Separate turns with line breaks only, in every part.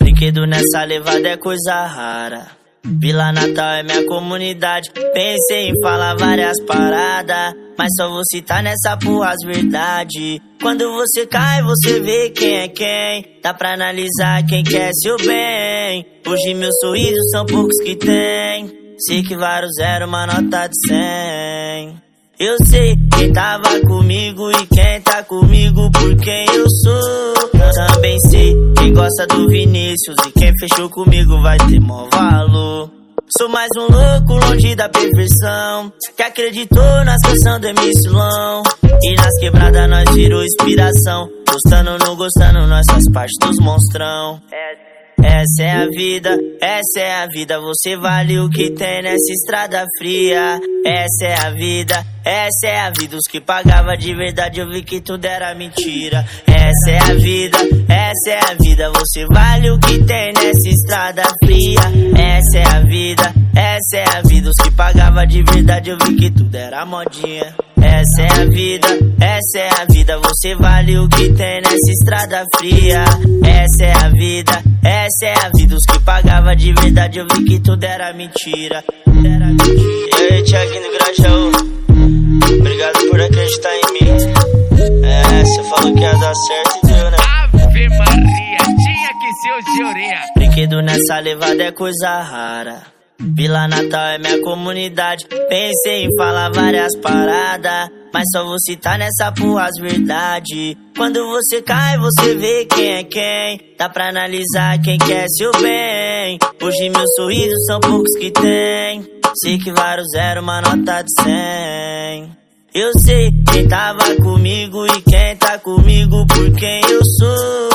Brinquedo nessa levada é coisa rara. Vila Natal é minha comunidade. Pensei em falar várias paradas, mas só vou citar nessa porra as verdade. Quando você cai, você vê quem é quem. Dá pra analisar quem quer seu bem. Hoje meus sorrisos são poucos que tem. Sei que vários zero, uma nota de cem. Eu sei quem tava comigo e quem tá comigo por quem eu sou. Também sei quem gosta do Vinícius e quem fechou comigo vai ter mó valor. Sou mais um louco longe da perfeição Que acreditou nas canções do Emicilão E nas quebradas nós virou inspiração Gostando ou não gostando, nós faz parte dos monstrão essa é a vida, essa é a vida. Você vale o que tem nessa estrada fria. Essa é a vida, essa é a vida. Os que pagava de verdade, eu vi que tudo era mentira. Essa é a vida, essa é a vida. Você vale o que tem nessa estrada fria. Essa é a vida, essa é a vida. Os que pagava de verdade, eu vi que tudo era modinha. Essa é a vida, essa é a vida. Você vale o que tem nessa estrada fria. Essa é a vida, essa é a vida. Os que pagava de verdade, eu vi que tudo era mentira. Era mentira.
E aí, Thiaguinho do Grajaú, obrigado por acreditar em mim. É, você falou que ia dar certo e deu, né?
Ave Maria, tinha que ser o de orelha.
Brinquedo nessa levada é coisa rara. Vila Natal é minha comunidade. Pensei em falar várias paradas, mas só vou citar nessa porra as verdade. Quando você cai, você vê quem é quem. Dá pra analisar quem quer seu bem. Hoje meus sorrisos são poucos que tem. Sei que vários zero, uma nota de cem. Eu sei quem tava comigo e quem tá comigo por quem eu sou.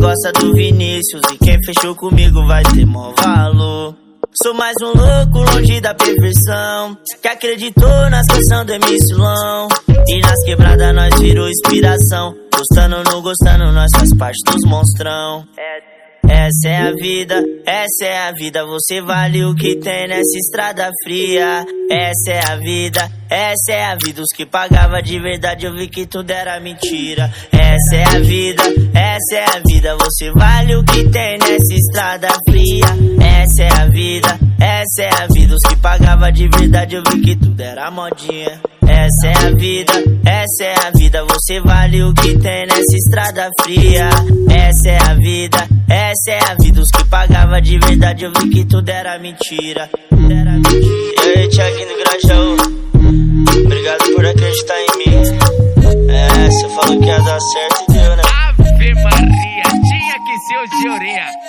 Gosta do Vinícius e quem fechou comigo vai ter mó valor. Sou mais um louco longe da perfeição Que acreditou nas canções do Emicilão E nas quebradas nós virou inspiração Gostando ou não gostando, nós faz parte dos monstrão essa é a vida, essa é a vida. Você vale o que tem nessa estrada fria. Essa é a vida, essa é a vida. Os que pagava de verdade, eu vi que tudo era mentira. Essa é a vida, essa é a vida. Você vale o que tem nessa estrada fria. Essa é a vida, essa é a vida. Os que pagava de verdade, eu vi que tudo era modinha. Essa é a vida, essa é a vida. Você vale o que tem nessa estrada fria. Essa é a vida, essa é a vida. Os que pagava de verdade, eu vi que tudo era mentira. Era mentira.
E aí, Thiaguinho obrigado por acreditar em mim. É, você falou que ia dar certo e deu, né?
Ave Maria, tinha que ser o de orelha.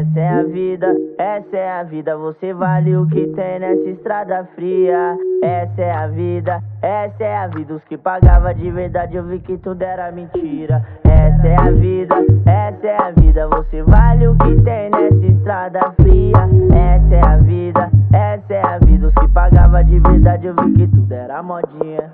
Essa é a vida, essa é a vida. Você vale o que tem nessa estrada fria. Essa é a vida, essa é a vida. Os que pagava de verdade, eu vi que tudo era mentira. Essa é a vida, essa é a vida. Você vale o que tem nessa estrada fria. Essa é a vida, essa é a vida. Os que pagava de verdade, eu vi que tudo era modinha.